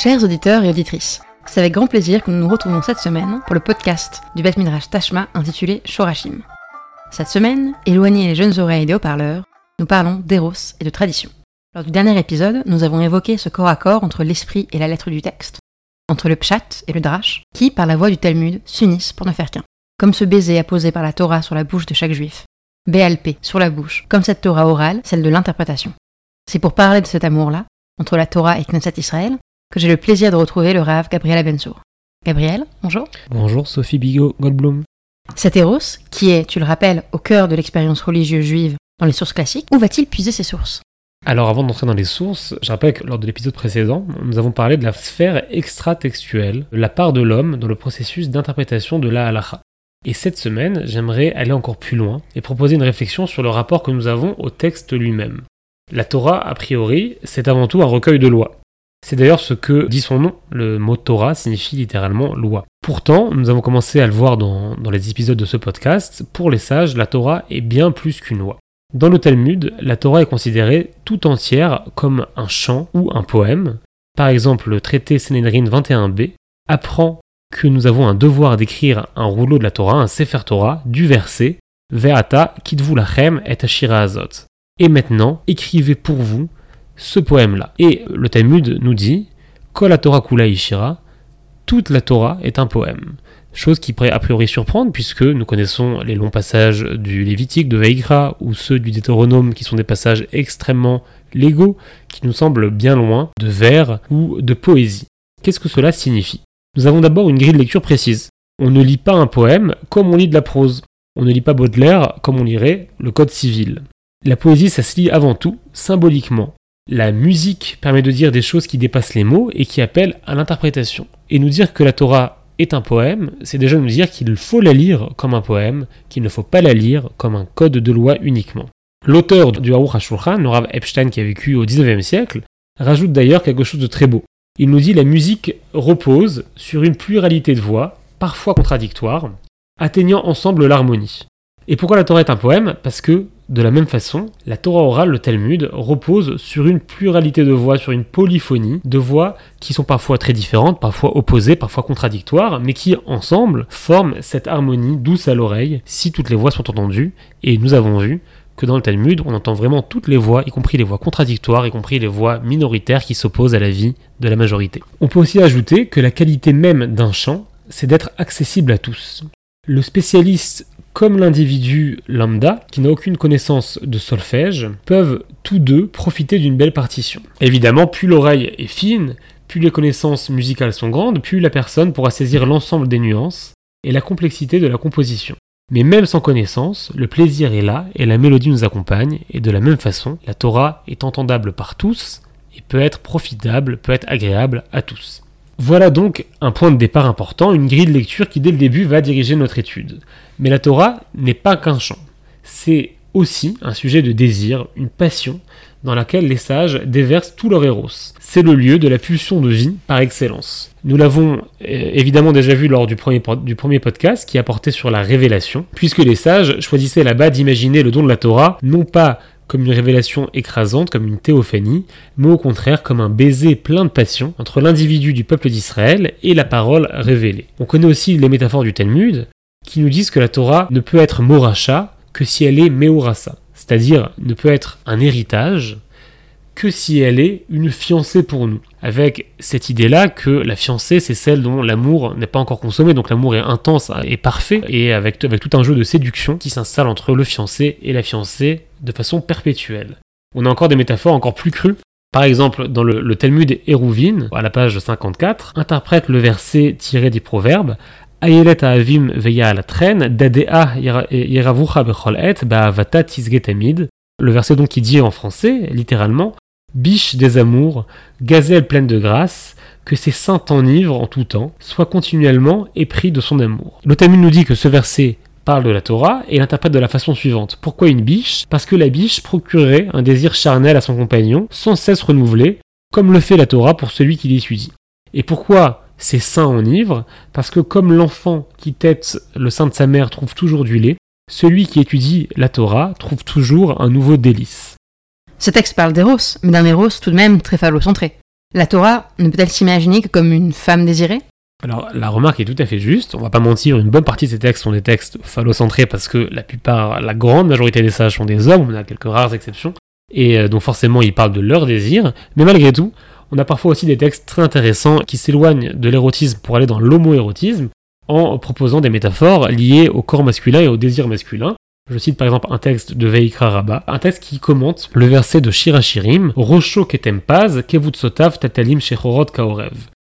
Chers auditeurs et auditrices, c'est avec grand plaisir que nous nous retrouvons cette semaine pour le podcast du Beth Midrash Tashma intitulé Shorashim. Cette semaine, éloignez les jeunes oreilles des haut-parleurs, nous parlons d'Eros et de tradition. Lors du dernier épisode, nous avons évoqué ce corps à corps entre l'esprit et la lettre du texte, entre le pshat et le drash, qui, par la voix du Talmud, s'unissent pour ne faire qu'un. Comme ce baiser apposé par la Torah sur la bouche de chaque juif, BLP sur la bouche, comme cette Torah orale, celle de l'interprétation. C'est pour parler de cet amour-là, entre la Torah et Knesset Israël, que j'ai le plaisir de retrouver le Rav Gabriel Abensour. Gabriel, bonjour. Bonjour Sophie Bigot Goldblum. Cet Eros, qui est, tu le rappelles, au cœur de l'expérience religieuse juive dans les sources classiques, où va-t-il puiser ses sources? Alors avant d'entrer dans les sources, je rappelle que lors de l'épisode précédent, nous avons parlé de la sphère extra-textuelle, de la part de l'homme dans le processus d'interprétation de la halacha. Et cette semaine, j'aimerais aller encore plus loin et proposer une réflexion sur le rapport que nous avons au texte lui-même. La Torah, a priori, c'est avant tout un recueil de lois. C'est d'ailleurs ce que dit son nom, le mot Torah signifie littéralement loi. Pourtant, nous avons commencé à le voir dans, les épisodes de ce podcast, pour les sages, la Torah est bien plus qu'une loi. Dans le Talmud, la Torah est considérée tout entière comme un chant ou un poème. Par exemple, le traité Sénédrine 21b apprend que nous avons un devoir d'écrire un rouleau de la Torah, un Sefer Torah, du verset Ve'ata kitvu lachem et ashira azot. Et maintenant, écrivez pour vous ce poème-là. Et le Talmud nous dit Kol Torah kula ishira, toute la Torah est un poème. Chose qui pourrait a priori surprendre puisque nous connaissons les longs passages du Lévitique, de Veikra ou ceux du Deutéronome qui sont des passages extrêmement légaux qui nous semblent bien loin de vers ou de poésie. Qu'est-ce que cela signifie? Nous avons d'abord une grille de lecture précise. On ne lit pas un poème comme on lit de la prose. On ne lit pas Baudelaire comme on lirait le Code civil. La poésie, ça se lit avant tout symboliquement. La musique permet de dire des choses qui dépassent les mots et qui appellent à l'interprétation. Et nous dire que la Torah est un poème, c'est déjà nous dire qu'il faut la lire comme un poème, qu'il ne faut pas la lire comme un code de loi uniquement. L'auteur du Aruch HaShulchan, Epstein qui a vécu au XIXe siècle, rajoute d'ailleurs quelque chose de très beau. Il nous dit la musique repose sur une pluralité de voix, parfois contradictoires, atteignant ensemble l'harmonie. Et pourquoi la Torah est un poème? Parce que de la même façon, la Torah orale, le Talmud, repose sur une pluralité de voix, sur une polyphonie de voix qui sont parfois très différentes, parfois opposées, parfois contradictoires, mais qui ensemble forment cette harmonie douce à l'oreille si toutes les voix sont entendues. Et nous avons vu que dans le Talmud, on entend vraiment toutes les voix, y compris les voix contradictoires, y compris les voix minoritaires qui s'opposent à la vie de la majorité. On peut aussi ajouter que la qualité même d'un chant, c'est d'être accessible à tous. Le spécialiste comme l'individu lambda, qui n'a aucune connaissance de solfège, peuvent tous deux profiter d'une belle partition. Évidemment, plus l'oreille est fine, plus les connaissances musicales sont grandes, plus la personne pourra saisir l'ensemble des nuances et la complexité de la composition. Mais même sans connaissance, le plaisir est là et la mélodie nous accompagne, et de la même façon, la Torah est entendable par tous et peut être profitable, peut être agréable à tous. Voilà donc un point de départ important, une grille de lecture qui dès le début va diriger notre étude. Mais la Torah n'est pas qu'un chant, c'est aussi un sujet de désir, une passion dans laquelle les sages déversent tout leur héros. C'est le lieu de la pulsion de vie par excellence. Nous l'avons euh, évidemment déjà vu lors du premier, du premier podcast qui a porté sur la révélation, puisque les sages choisissaient là-bas d'imaginer le don de la Torah non pas comme une révélation écrasante, comme une théophanie, mais au contraire comme un baiser plein de passion entre l'individu du peuple d'Israël et la parole révélée. On connaît aussi les métaphores du Talmud, qui nous disent que la Torah ne peut être moracha que si elle est meorasa, c'est-à-dire ne peut être un héritage que si elle est une fiancée pour nous. Avec cette idée-là que la fiancée, c'est celle dont l'amour n'est pas encore consommé, donc l'amour est intense et parfait, et avec, avec tout un jeu de séduction qui s'installe entre le fiancé et la fiancée de façon perpétuelle. On a encore des métaphores encore plus crues. Par exemple, dans le, Talmud Hérouvine, à la page 54, interprète le verset tiré des proverbes Ayelet avim veya la traîne, dadea yeravucha bechol et ba'avata tisgetamid. Le verset donc qui dit en français, littéralement, biche des amours, gazelle pleine de grâce, que ses saints enivrent en tout temps, soit continuellement épris de son amour. Le nous dit que ce verset parle de la Torah et l'interprète de la façon suivante. Pourquoi une biche? Parce que la biche procurerait un désir charnel à son compagnon, sans cesse renouvelé, comme le fait la Torah pour celui qui l'étudie. Et pourquoi ces saints enivrent Parce que comme l'enfant qui tête le sein de sa mère trouve toujours du lait, celui qui étudie la Torah trouve toujours un nouveau délice. Ce texte parle d'Eros, mais d'un Eros tout de même très phallocentré. La Torah ne peut-elle s'imaginer que comme une femme désirée? Alors la remarque est tout à fait juste, on va pas mentir, une bonne partie de ces textes sont des textes phallocentrés parce que la plupart, la grande majorité des sages sont des hommes, on a quelques rares exceptions, et euh, donc forcément ils parlent de leur désir, mais malgré tout, on a parfois aussi des textes très intéressants qui s'éloignent de l'érotisme pour aller dans l'homoérotisme en proposant des métaphores liées au corps masculin et au désir masculin. Je cite par exemple un texte de Veikra Rabba, un texte qui commente le verset de Shirachirim, Rosho ketem paz, kevut sotav tatalim shechorot kaorev.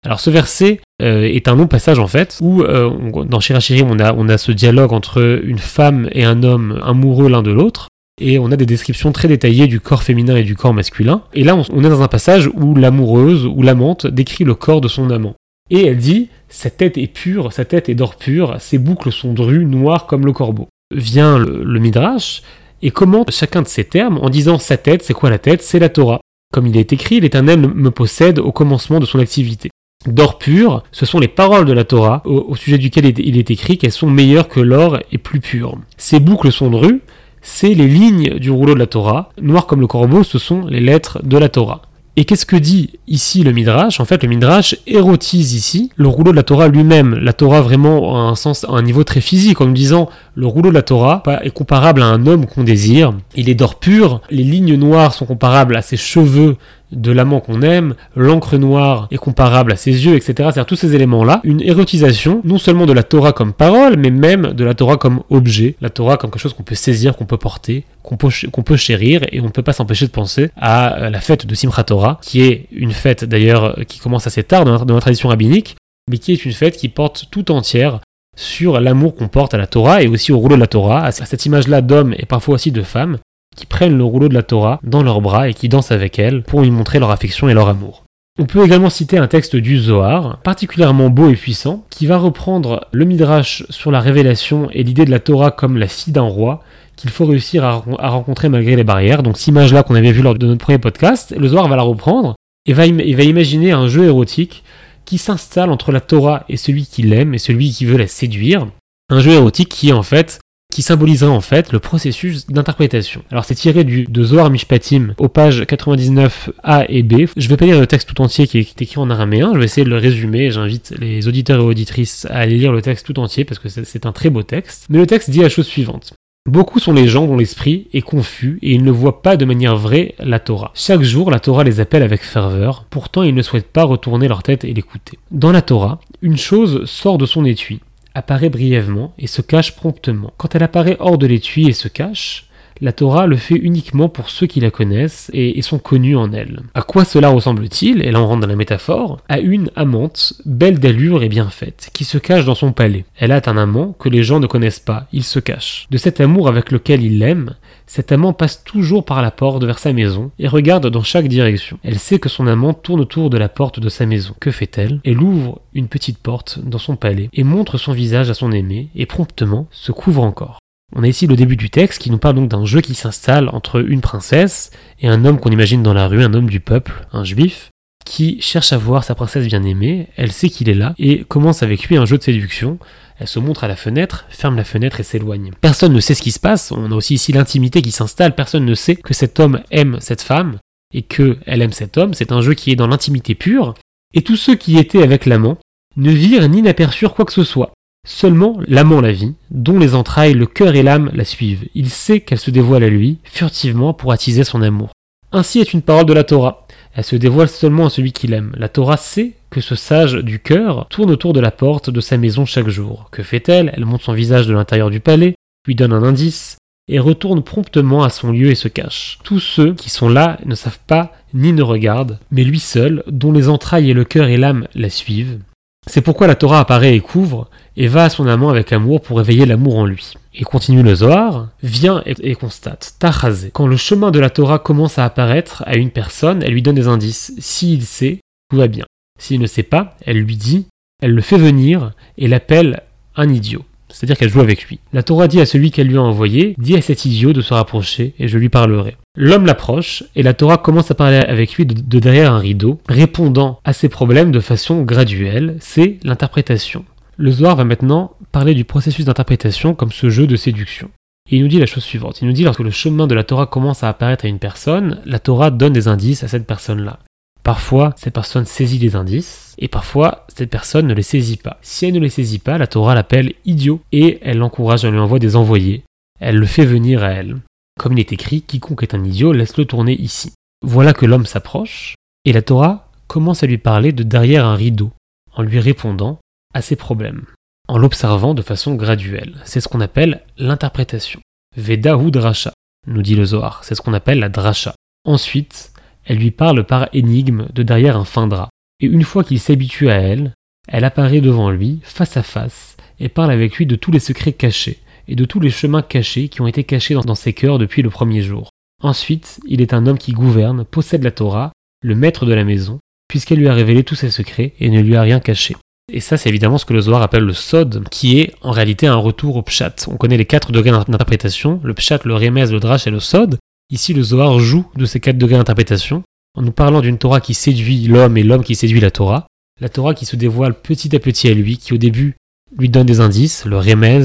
Alors ce verset euh, est un long passage en fait, où euh, dans a, on a ce dialogue entre une femme et un homme amoureux l'un de l'autre, et on a des descriptions très détaillées du corps féminin et du corps masculin. Et là, on, est dans un passage où l'amoureuse ou l'amante décrit le corps de son amant. Et elle dit Sa tête est pure, sa tête est d'or pur, ses boucles sont drues, noires comme le corbeau. Vient le, Midrash et commente chacun de ces termes en disant Sa tête, c'est quoi la tête? C'est la Torah. Comme il est écrit, l'Éternel me possède au commencement de son activité. D'or pur, ce sont les paroles de la Torah au, sujet duquel il est écrit qu'elles sont meilleures que l'or et plus pures. Ces boucles sont drues, c'est les lignes du rouleau de la Torah. Noir comme le corbeau, ce sont les lettres de la Torah. Et qu'est-ce que dit ici le Midrash? En fait, le Midrash érotise ici le rouleau de la Torah lui-même. La Torah vraiment à un sens, à un niveau très physique, en nous disant le rouleau de la Torah est comparable à un homme qu'on désire. Il est d'or pur. Les lignes noires sont comparables à ses cheveux de l'amant qu'on aime, l'encre noire est comparable à ses yeux, etc. C'est-à-dire tous ces éléments-là, une érotisation non seulement de la Torah comme parole, mais même de la Torah comme objet, la Torah comme quelque chose qu'on peut saisir, qu'on peut porter, qu'on peut, chérir, et on ne peut pas s'empêcher de penser à euh, la fête de Simchat Torah, qui est une fête d'ailleurs qui commence assez tard dans notre, tradition rabbinique, mais qui est une fête qui porte tout entière sur l'amour qu'on porte à la Torah et aussi au rouleau de la Torah, à cette image-là d'homme et parfois aussi de femme, qui prennent le rouleau de la Torah dans leurs bras et qui dansent avec elle pour y montrer leur affection et leur amour. On peut également citer un texte du Zohar, particulièrement beau et puissant, qui va reprendre le Midrash sur la révélation et l'idée de la Torah comme la fille d'un roi, qu'il faut réussir à, rencontrer malgré les barrières. Donc cette image-là qu'on avait vue lors de notre premier podcast, le Zohar va la reprendre et va, va imaginer un jeu érotique qui s'installe entre la Torah et celui qui l'aime et celui qui veut la séduire. Un jeu érotique qui est en fait qui symboliserait en fait le processus d'interprétation. Alors c'est tiré du, de Zohar Mishpatim aux pages 99 A et B. Je vais pas lire le texte tout entier qui est écrit en araméen, je vais essayer de le résumer. J'invite les auditeurs et auditrices à aller lire le texte tout entier parce que c'est un très beau texte. Mais le texte dit la chose suivante. Beaucoup sont les gens dont l'esprit est confus et ils ne voient pas de manière vraie la Torah. Chaque jour, la Torah les appelle avec ferveur, pourtant ils ne souhaitent pas retourner leur tête et l'écouter. Dans la Torah, une chose sort de son étui, apparaît brièvement et se cache promptement. Quand elle apparaît hors de l'étui et se cache, la Torah le fait uniquement pour ceux qui la connaissent et, sont connus en elle. À quoi cela ressemble-t-il? Et là on rentre dans la métaphore. À une amante, belle d'allure et bien faite, qui se cache dans son palais. Elle a un amant que les gens ne connaissent pas, il se cache. De cet amour avec lequel il l'aime, cet amant passe toujours par la porte vers sa maison et regarde dans chaque direction. Elle sait que son amant tourne autour de la porte de sa maison. Que fait-elle? Elle ouvre une petite porte dans son palais et montre son visage à son aimé et promptement se couvre encore. On a ici le début du texte qui nous parle donc d'un jeu qui s'installe entre une princesse et un homme qu'on imagine dans la rue, un homme du peuple, un juif, qui cherche à voir sa princesse bien-aimée, elle sait qu'il est là, et commence avec lui un jeu de séduction. Elle se montre à la fenêtre, ferme la fenêtre et s'éloigne. Personne ne sait ce qui se passe, on a aussi ici l'intimité qui s'installe, personne ne sait que cet homme aime cette femme, et que elle aime cet homme, c'est un jeu qui est dans l'intimité pure, et tous ceux qui étaient avec l'amant ne virent ni n'aperçurent quoi que ce soit. Seulement l'amant la vit, dont les entrailles, le cœur et l'âme la suivent. Il sait qu'elle se dévoile à lui, furtivement, pour attiser son amour. Ainsi est une parole de la Torah. Elle se dévoile seulement à celui qu'il aime. La Torah sait que ce sage du cœur tourne autour de la porte de sa maison chaque jour. Que fait-elle? Elle monte son visage de l'intérieur du palais, lui donne un indice, et retourne promptement à son lieu et se cache. Tous ceux qui sont là ne savent pas ni ne regardent, mais lui seul, dont les entrailles et le cœur et l'âme la suivent, c'est pourquoi la Torah apparaît et couvre, et va à son amant avec amour pour éveiller l'amour en lui. Et continue le Zohar, vient et, constate, Tachazé. Quand le chemin de la Torah commence à apparaître à une personne, elle lui donne des indices. S'il sait, tout va bien. S'il ne sait pas, elle lui dit, elle le fait venir et l'appelle un idiot c'est-à-dire qu'elle joue avec lui. La Torah dit à celui qu'elle lui a envoyé, dis à cet idiot de se rapprocher, et je lui parlerai. L'homme l'approche, et la Torah commence à parler avec lui de, derrière un rideau, répondant à ses problèmes de façon graduelle, c'est l'interprétation. Le Zohar va maintenant parler du processus d'interprétation comme ce jeu de séduction. Il nous dit la chose suivante, il nous dit lorsque le chemin de la Torah commence à apparaître à une personne, la Torah donne des indices à cette personne-là. Parfois, cette personne saisit les indices, et parfois, cette personne ne les saisit pas. Si elle ne les saisit pas, la Torah l'appelle idiot, et elle l'encourage, elle lui envoie des envoyés. Elle le fait venir à elle. Comme il est écrit, quiconque est un idiot, laisse-le tourner ici. Voilà que l'homme s'approche, et la Torah commence à lui parler de derrière un rideau, en lui répondant à ses problèmes, en l'observant de façon graduelle. C'est ce qu'on appelle l'interprétation. Veda ou drasha, nous dit le Zohar, c'est ce qu'on appelle la drasha. Ensuite, elle lui parle par énigme de derrière un fin drap, et une fois qu'il s'habitue à elle, elle apparaît devant lui, face à face, et parle avec lui de tous les secrets cachés, et de tous les chemins cachés qui ont été cachés dans ses cœurs depuis le premier jour. Ensuite, il est un homme qui gouverne, possède la Torah, le maître de la maison, puisqu'elle lui a révélé tous ses secrets et ne lui a rien caché. Et ça, c'est évidemment ce que le Zohar appelle le Sod, qui est en réalité un retour au Pshat. On connaît les quatre degrés d'interprétation, le Pshat, le Remez, le Drash et le Sod. Ici, le Zohar joue de ces quatre degrés d'interprétation, en nous parlant d'une Torah qui séduit l'homme et l'homme qui séduit la Torah. La Torah qui se dévoile petit à petit à lui, qui au début lui donne des indices, le Remez,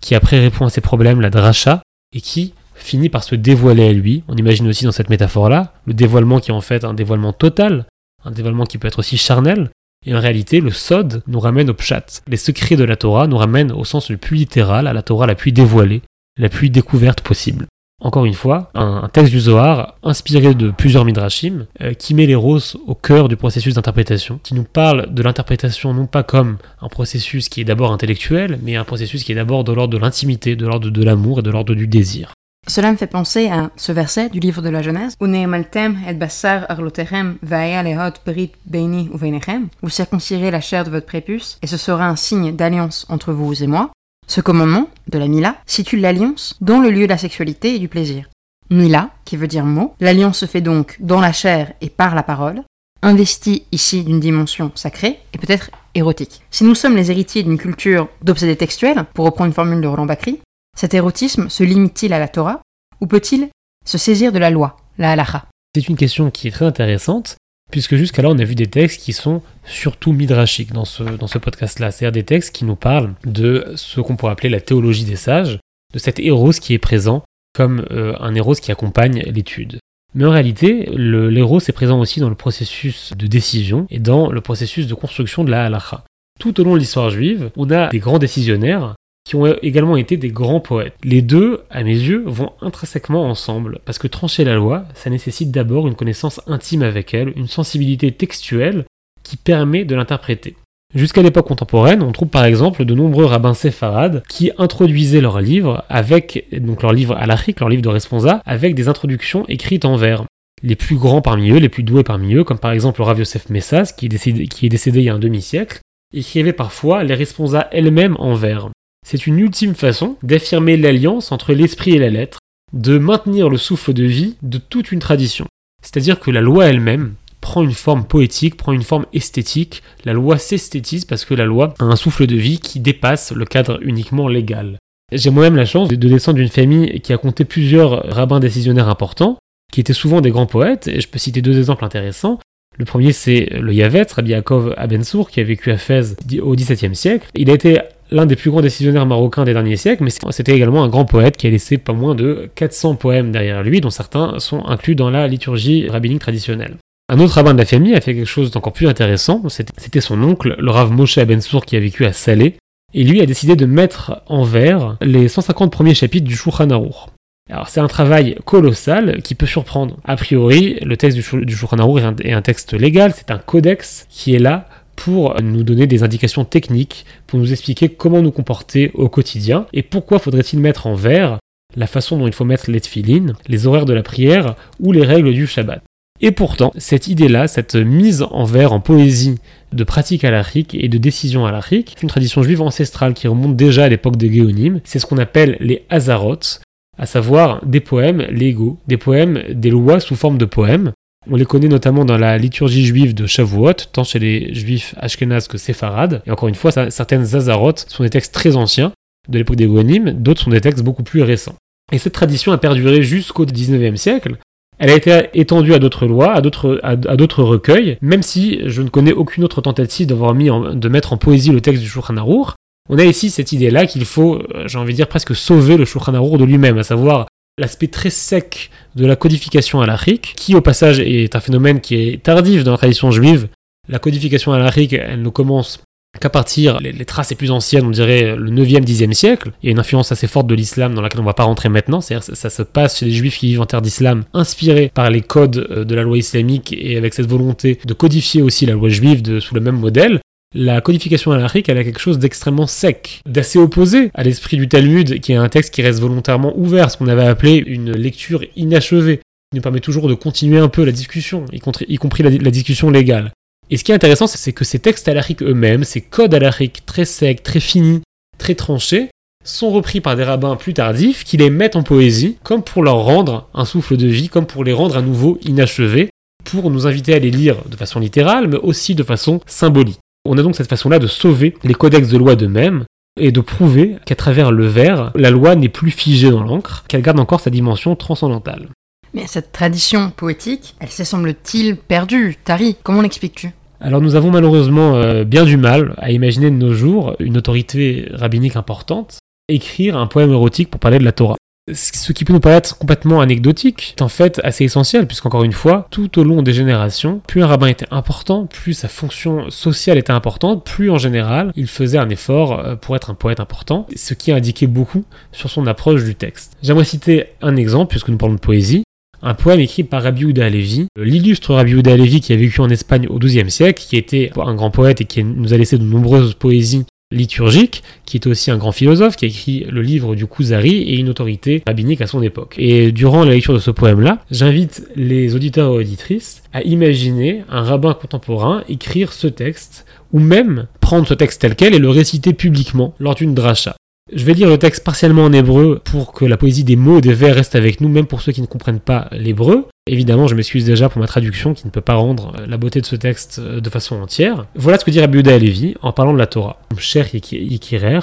qui après répond à ses problèmes, la Drasha, et qui finit par se dévoiler à lui. On imagine aussi dans cette métaphore-là, le dévoilement qui est en fait un dévoilement total, un dévoilement qui peut être aussi charnel, et en réalité, le Sod nous ramène au Pshat. Les secrets de la Torah nous ramènent au sens le plus littéral, à la Torah la plus dévoilée, la plus découverte possible. Encore une fois, un, texte du Zohar inspiré de plusieurs midrashim euh, qui met les roses au cœur du processus d'interprétation, qui nous parle de l'interprétation non pas comme un processus qui est d'abord intellectuel, mais un processus qui est d'abord de l'ordre de l'intimité, de l'ordre de l'amour et de l'ordre du désir. Cela me fait penser à ce verset du livre de la Genèse, Vous circoncirez la chair de votre prépuce, et ce sera un signe d'alliance entre vous et moi. Ce commandement, de la Mila, situe l'alliance dans le lieu de la sexualité et du plaisir. Mila, qui veut dire mot, l'alliance se fait donc dans la chair et par la parole, investie ici d'une dimension sacrée et peut-être érotique. Si nous sommes les héritiers d'une culture d'obsédés textuels, pour reprendre une formule de Roland Bacry, cet érotisme se limite-t-il à la Torah ou peut-il se saisir de la loi, la halacha? C'est une question qui est très intéressante, puisque jusqu'à on a vu des textes qui sont surtout midrashiques dans ce, dans ce podcast-là, c'est-à-dire des textes qui nous parlent de ce qu'on pourrait appeler la théologie des sages, de cet héros qui est présent comme euh, un héros qui accompagne l'étude. Mais en réalité, l'héros est présent aussi dans le processus de décision et dans le processus de construction de la halacha. Tout au long de l'histoire juive, on a des grands décisionnaires qui ont également été des grands poètes. Les deux, à mes yeux, vont intrinsèquement ensemble, parce que trancher la loi, ça nécessite d'abord une connaissance intime avec elle, une sensibilité textuelle qui permet de l'interpréter. Jusqu'à l'époque contemporaine, on trouve par exemple de nombreux rabbins séfarades qui introduisaient leurs livres avec, donc leurs livres halachiques, leurs livres de responsa, avec des introductions écrites en vers. Les plus grands parmi eux, les plus doués parmi eux, comme par exemple Rav Yosef Messas, qui est décédé, qui est décédé il y a un demi-siècle, écrivait parfois les responsas elles-mêmes en vers. C'est une ultime façon d'affirmer l'alliance entre l'esprit et la lettre, de maintenir le souffle de vie de toute une tradition. C'est-à-dire que la loi elle-même prend une forme poétique, prend une forme esthétique, la loi s'esthétise parce que la loi a un souffle de vie qui dépasse le cadre uniquement légal. J'ai moi-même la chance de descendre d'une famille qui a compté plusieurs rabbins décisionnaires importants, qui étaient souvent des grands poètes, et je peux citer deux exemples intéressants. Le premier, c'est le Yavetz, Rabbi Yaakov Abensour, qui a vécu à Fès au XVIIe siècle. Il a été l'un des plus grands décisionnaires marocains des derniers siècles, mais c'était également un grand poète qui a laissé pas moins de 400 poèmes derrière lui, dont certains sont inclus dans la liturgie rabbinique traditionnelle. Un autre rabbin de la famille a fait quelque chose d'encore plus intéressant, c'était son oncle, le Rav Moshe Abensour, qui a vécu à Salé, et lui a décidé de mettre en vers les 150 premiers chapitres du Shulchan. Alors c'est un travail colossal qui peut surprendre. A priori, le texte du, Shulchan est un texte légal, c'est un codex qui est là pour nous donner des indications techniques, pour nous expliquer comment nous comporter au quotidien et pourquoi faudrait-il mettre en vers la façon dont il faut mettre les tefilines, les horaires de la prière ou les règles du Shabbat. Et pourtant, cette idée-là, cette mise en vers en poésie de pratique halachique et de décision halachique, c'est une tradition juive ancestrale qui remonte déjà à l'époque des Géonim. C'est ce qu'on appelle les Hazarot, à savoir des poèmes légaux, des poèmes, des lois sous forme de poèmes, on les connaît notamment dans la liturgie juive de Shavuot, tant chez les juifs ashkénazes que séfarades. Et encore une fois, certaines Zazarot sont des textes très anciens, de l'époque des Gohanim, d'autres sont des textes beaucoup plus récents. Et cette tradition a perduré jusqu'au 19e siècle. Elle a été étendue à d'autres lois, à d'autres, recueils, même si je ne connais aucune autre tentative d'avoir mis de mettre en poésie le texte du Shulchan Arour. On a ici cette idée-là qu'il faut, euh, j'ai envie de dire, presque sauver le Shulchan Arour de lui-même, à savoir l'aspect très sec de la codification halachique, qui au passage est un phénomène qui est tardif dans la tradition juive. La codification halachique, elle ne commence qu'à partir, les, traces les plus anciennes, on dirait le 9e, 10e siècle. Il y a une influence assez forte de l'islam dans laquelle on ne va pas rentrer maintenant. C'est-à-dire ça, ça se passe chez les juifs qui vivent en terre d'islam, inspirés par les codes euh, de la loi islamique et avec cette volonté de codifier aussi la loi juive sous le même modèle. La codification halachique, elle a quelque chose d'extrêmement sec, d'assez opposé à l'esprit du Talmud, qui est un texte qui reste volontairement ouvert, ce qu'on avait appelé une lecture inachevée, qui nous permet toujours de continuer un peu la discussion, y, compris la, discussion légale. Et ce qui est intéressant, c'est que ces textes halachiques eux-mêmes, ces codes halachiques très secs, très finis, très tranchés, sont repris par des rabbins plus tardifs qui les mettent en poésie, comme pour leur rendre un souffle de vie, comme pour les rendre à nouveau inachevés, pour nous inviter à les lire de façon littérale, mais aussi de façon symbolique. On a donc cette façon-là de sauver les codex de loi d'eux-mêmes et de prouver qu'à travers le vers, la loi n'est plus figée dans l'encre, qu'elle garde encore sa dimension transcendantale. Mais cette tradition poétique, elle s'est semble-t-il perdue, tarie. Comment l'expliques-tu? Alors nous avons malheureusement euh, bien du mal à imaginer de nos jours une autorité rabbinique importante écrire un poème érotique pour parler de la Torah. Ce qui peut nous paraître complètement anecdotique est en fait assez essentiel, puisqu'encore une fois, tout au long des générations, plus un rabbin était important, plus sa fonction sociale était importante, plus en général, il faisait un effort euh, pour être un poète important, ce qui indiquait beaucoup sur son approche du texte. J'aimerais citer un exemple, puisque nous parlons de poésie, un poème écrit par Rabbi Uda Alevi, l'illustre Rabbi Uda Alevi qui a vécu en Espagne au XIIe siècle, qui était un grand poète et qui nous a laissé de nombreuses poésies liturgique, qui est aussi un grand philosophe, qui a écrit le livre du Kuzari et une autorité rabbinique à son époque. Et durant la lecture de ce poème-là, j'invite les auditeurs et auditrices à imaginer un rabbin contemporain écrire ce texte, ou même prendre ce texte tel quel et le réciter publiquement lors d'une dracha. Je vais lire le texte partiellement en hébreu pour que la poésie des mots et des vers reste avec nous, même pour ceux qui ne comprennent pas l'hébreu. Évidemment, je m'excuse déjà pour ma traduction qui ne peut pas rendre la beauté de ce texte euh, de façon entière. Voilà ce que dit Rabbi Yehuda en parlant de la Torah. Yikirer,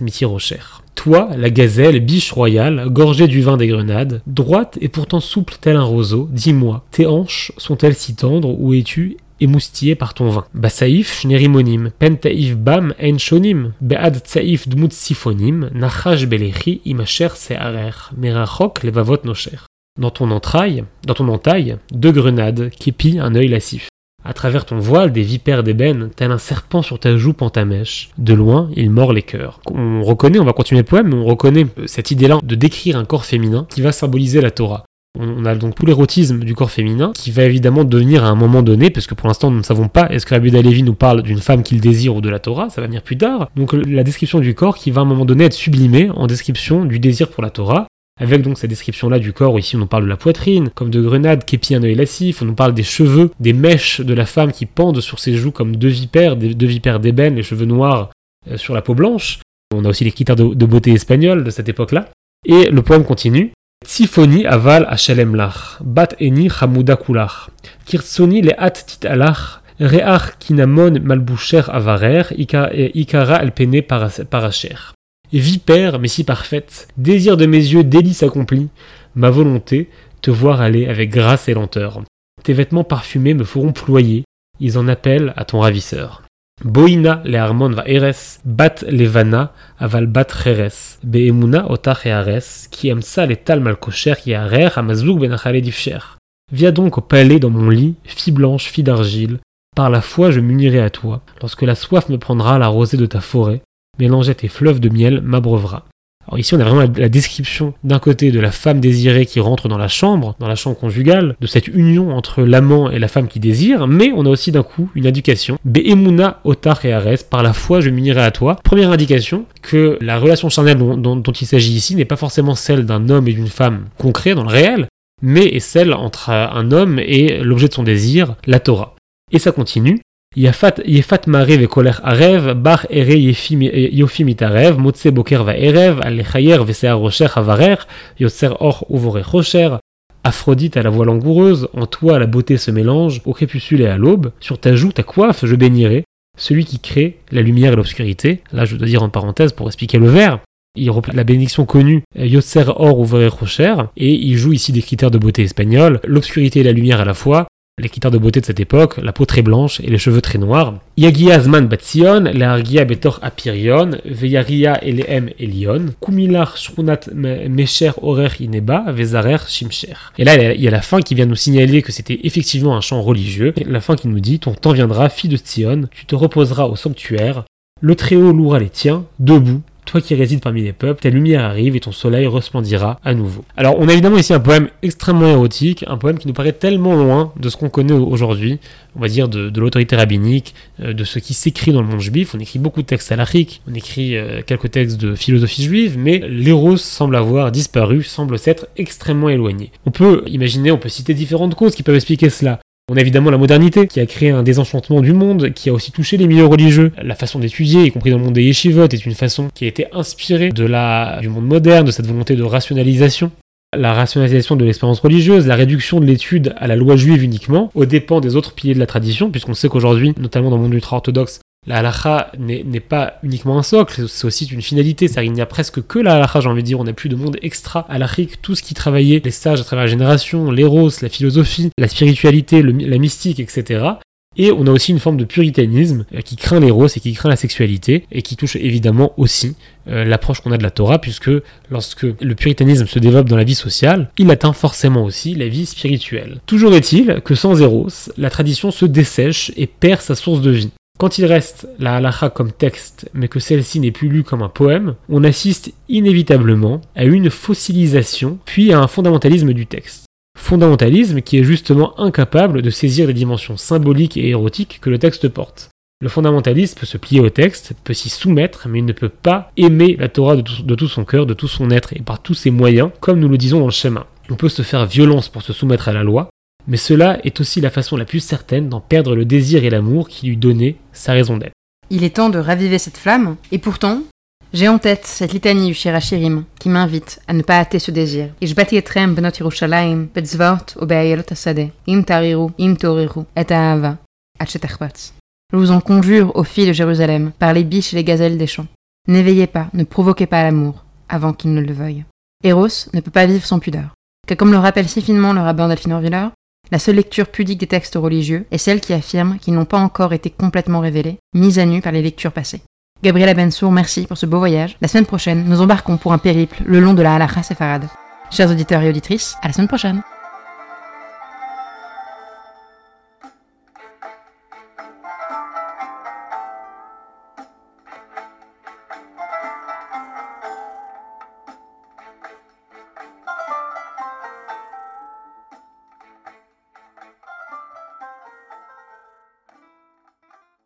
Mitirocher. Toi, la gazelle, biche royale, gorgée du vin des grenades, droite et pourtant souple tel un roseau, dis-moi, tes hanches sont-elles si tendres ou es-tu émoustillé par ton vin. Basaïf shnérimonim, pentaïf bam en shonim, bead tsaïf dmut sifonim, nachash belechi imacher searer, merachok levavot nocher. Dans ton entraille, dans ton entaille, deux grenades, képi un œil lascif. À travers ton voile, des vipères d'ébène, tel un serpent sur ta joue pantamèche. De loin, il mord les cœurs. On reconnaît, on va continuer le poème, mais on reconnaît cette idée-là de décrire un corps féminin qui va symboliser la Torah. On a donc tout l'érotisme du corps féminin qui va évidemment devenir à un moment donné, parce que pour l'instant nous ne savons pas est-ce que Rabbi Lévi nous parle d'une femme qu'il désire ou de la Torah, ça va venir plus tard. Donc la description du corps qui va à un moment donné être sublimée en description du désir pour la Torah, avec donc cette description-là du corps, ici on nous parle de la poitrine, comme de grenades, képi un œil lascif, on nous parle des cheveux, des mèches de la femme qui pendent sur ses joues comme deux vipères, deux vipères d'ébène, les cheveux noirs euh, sur la peau blanche. On a aussi les critères de, de beauté espagnols de cette époque-là. Et le poème continue. Tzifoni aval lach, bat eni chamuda kulach, kirtsoni le at tit alach, reach kinamon malboucher avarer, ikara alpene paracher. Vipère, mais si parfaite, désir de mes yeux, délice accompli, ma volonté, te voir aller avec grâce et lenteur. Tes vêtements parfumés me feront ployer, ils en appellent à ton ravisseur. Boina le harmon va eres, bat levana, aval bat cheres, beemuna otach eares, qui aime ça les tal malcocher yearer, amazouk benachale difcher. Viens donc au palais dans mon lit, fille blanche, fille d'argile, par la foi je m'unirai à toi, lorsque la soif me prendra la rosée de ta forêt, mélanger tes fleuves de miel m'abreuvera. Alors ici, on a vraiment la, description d'un côté de la femme désirée qui rentre dans la chambre, dans la chambre conjugale, de cette union entre l'amant et la femme qui désire, mais on a aussi d'un coup une indication. Be'emuna otar et ares, par la foi je m'unirai à toi. Première indication que la relation charnelle dont, il s'agit ici n'est pas forcément celle d'un homme et d'une femme concret dans le réel, mais est celle entre un homme et l'objet de son désir, la Torah. Et ça continue. יפת מערי וקולך ערב, בך ארא יופי מתערב, מוצא בוקר וערב, על לחייר ושיער ראשך אברך, יוצר אוך ובורא חושר. Aphrodite à la voix langoureuse, en toi la beauté se mélange, au crépuscule et à l'aube, sur ta joue, ta coiffe, je bénirai, celui qui crée la lumière et l'obscurité. Là, je dois dire en parenthèse pour expliquer le vers. Il reprend la bénédiction connue Yotzer Or ou Rocher, et il joue ici des critères de beauté espagnole, l'obscurité et la lumière à la fois, les guitares de beauté de cette époque, la peau très blanche et les cheveux très noirs. Yagia Zman Batsion, la Betor Apirion, Veyaria Eleem Elion, Kumilar Shrunat Mesher Orer Ineba, Vezarer Shimcher. Et là, il y a la fin qui vient nous signaler que c'était effectivement un chant religieux. La fin qui nous dit Ton temps viendra, fille de Sion, tu te reposeras au sanctuaire, le Très-Haut louera les tiens, debout, toi qui résides parmi les peuples, ta lumière arrive et ton soleil resplendira à nouveau. Alors on a évidemment ici un poème extrêmement érotique, un poème qui nous paraît tellement loin de ce qu'on connaît aujourd'hui, on va dire de, l'autorité rabbinique, euh, de ce qui s'écrit dans le monde juif. On écrit beaucoup de textes halachiques, on écrit euh, quelques textes de philosophie juive, mais l'éros semble avoir disparu, semble s'être extrêmement éloigné. On peut imaginer, on peut citer différentes causes qui peuvent expliquer cela. On a évidemment la modernité, qui a créé un désenchantement du monde, qui a aussi touché les milieux religieux. La façon d'étudier, y compris dans le monde des yeshivot, est une façon qui a été inspirée du monde moderne, de cette volonté de rationalisation la rationalisation de l'expérience religieuse, la réduction de l'étude à la loi juive uniquement, aux dépens des autres piliers de la tradition, puisqu'on sait qu'aujourd'hui, notamment dans le monde ultra-orthodoxe, la halakha n'est pas uniquement un socle, c'est aussi une finalité. cest il n'y a presque que la halakha, j'ai envie de dire. On n'a plus de monde extra halachique. Tout ce qui travaillait les sages à travers la génération, l'éros, la philosophie, la spiritualité, la mystique, etc. Et on a aussi une forme de puritanisme euh, qui craint l'éros et qui craint la sexualité et qui touche évidemment aussi euh, l'approche qu'on a de la Torah puisque lorsque le puritanisme se développe dans la vie sociale, il atteint forcément aussi la vie spirituelle. Toujours est-il que sans éros, la tradition se dessèche et perd sa source de vie. Quand il reste la halacha comme texte, mais que celle-ci n'est plus lue comme un poème, on assiste inévitablement à une fossilisation, puis à un fondamentalisme du texte. Fondamentalisme qui est justement incapable de saisir les dimensions symboliques et érotiques que le texte porte. Le fondamentaliste peut se plier au texte, peut s'y soumettre, mais il ne peut pas aimer la Torah de tout, son cœur, de tout son être et par tous ses moyens, comme nous le disons dans le schéma. On peut se faire violence pour se soumettre à la loi, mais cela est aussi la façon la plus certaine d'en perdre le désir et l'amour qui lui donnaient sa raison d'être. Il est temps de raviver cette flamme, et pourtant, j'ai en tête cette litanie du Shirachirim qui m'invite à ne pas hâter ce désir. Je vous en conjure, aux filles de Jérusalem, par les biches et les gazelles des champs. N'éveillez pas, ne provoquez pas l'amour, avant qu'il ne le veuille. Eros ne peut pas vivre sans pudeur que comme le rappelle si finement le rabbin Delphine la seule lecture pudique des textes religieux est celle qui affirme qu'ils n'ont pas encore été complètement révélés, mis à nu par les lectures passées. Gabriela Bensour, merci pour ce beau voyage. La semaine prochaine, nous embarquons pour un périple le long de la Halakha Sefarad. Chers auditeurs et auditrices, à la semaine prochaine